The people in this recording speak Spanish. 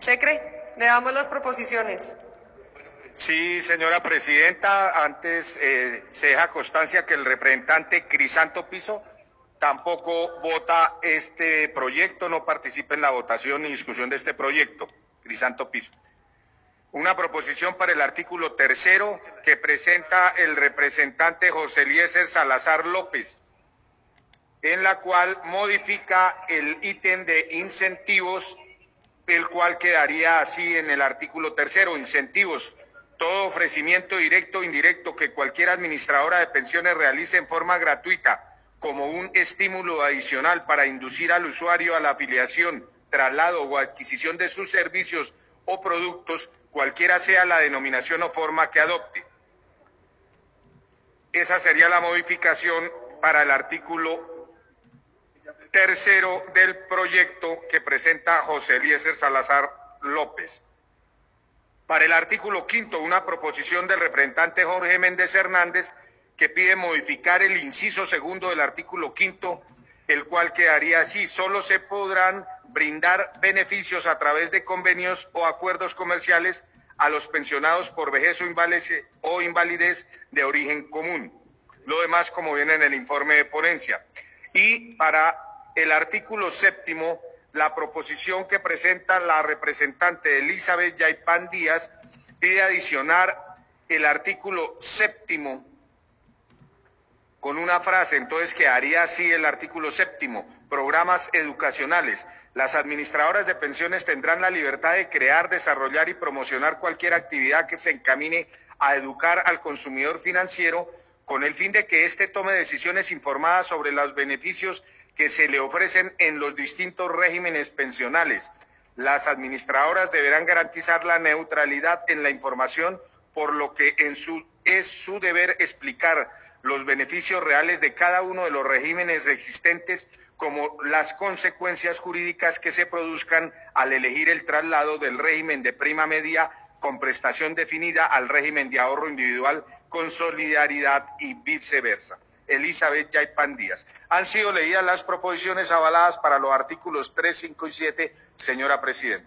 Secre, le damos las proposiciones. Sí, señora presidenta, antes eh, se deja constancia que el representante Crisanto Piso tampoco vota este proyecto, no participa en la votación ni discusión de este proyecto. Crisanto Piso. Una proposición para el artículo tercero que presenta el representante José Eliezer Salazar López, en la cual modifica el ítem de incentivos, el cual quedaría así en el artículo tercero, incentivos todo ofrecimiento directo o indirecto que cualquier administradora de pensiones realice en forma gratuita como un estímulo adicional para inducir al usuario a la afiliación, traslado o adquisición de sus servicios o productos, cualquiera sea la denominación o forma que adopte. Esa sería la modificación para el artículo tercero del proyecto que presenta José Eliezer Salazar López. Para el artículo quinto, una proposición del representante Jorge Méndez Hernández que pide modificar el inciso segundo del artículo quinto, el cual quedaría así. Solo se podrán brindar beneficios a través de convenios o acuerdos comerciales a los pensionados por vejez o invalidez de origen común. Lo demás, como viene en el informe de ponencia. Y para el artículo séptimo, la proposición que presenta la representante Elizabeth Yaipan Díaz pide adicionar el artículo séptimo con una frase, entonces quedaría así el artículo séptimo, programas educacionales. Las administradoras de pensiones tendrán la libertad de crear, desarrollar y promocionar cualquier actividad que se encamine a educar al consumidor financiero con el fin de que éste tome decisiones informadas sobre los beneficios que se le ofrecen en los distintos regímenes pensionales. Las administradoras deberán garantizar la neutralidad en la información, por lo que su, es su deber explicar los beneficios reales de cada uno de los regímenes existentes como las consecuencias jurídicas que se produzcan al elegir el traslado del régimen de prima media con prestación definida al régimen de ahorro individual con solidaridad y viceversa. Elizabeth Yaipan Díaz. Han sido leídas las proposiciones avaladas para los artículos 3, 5 y 7, señora Presidenta.